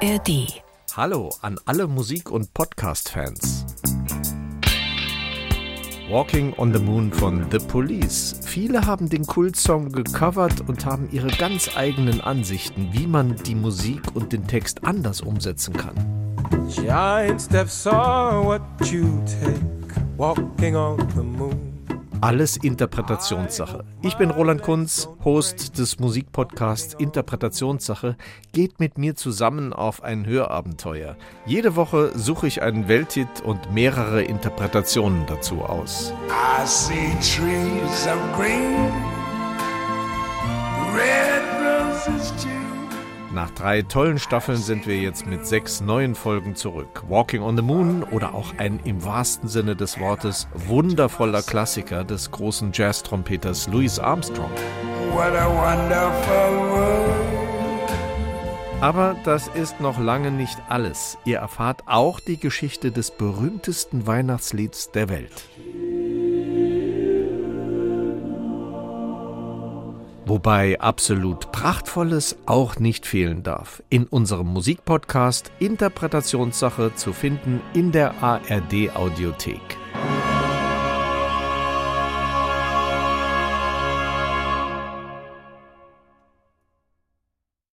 ARD. Hallo an alle Musik- und Podcast-Fans. Walking on the Moon von The Police. Viele haben den Kultsong gecovert und haben ihre ganz eigenen Ansichten, wie man die Musik und den Text anders umsetzen kann. Giant steps are what you take, walking on the moon. Alles Interpretationssache. Ich bin Roland Kunz, Host des Musikpodcasts Interpretationssache. Geht mit mir zusammen auf ein Hörabenteuer. Jede Woche suche ich einen Welthit und mehrere Interpretationen dazu aus. I see trees of green, Nach drei tollen Staffeln sind wir jetzt mit sechs neuen Folgen zurück. Walking on the Moon oder auch ein im wahrsten Sinne des Wortes wundervoller Klassiker des großen Jazz-Trompeters Louis Armstrong. What a wonderful world. Aber das ist noch lange nicht alles. Ihr erfahrt auch die Geschichte des berühmtesten Weihnachtslieds der Welt. Wobei absolut Prachtvolles auch nicht fehlen darf. In unserem Musikpodcast Interpretationssache zu finden in der ARD Audiothek.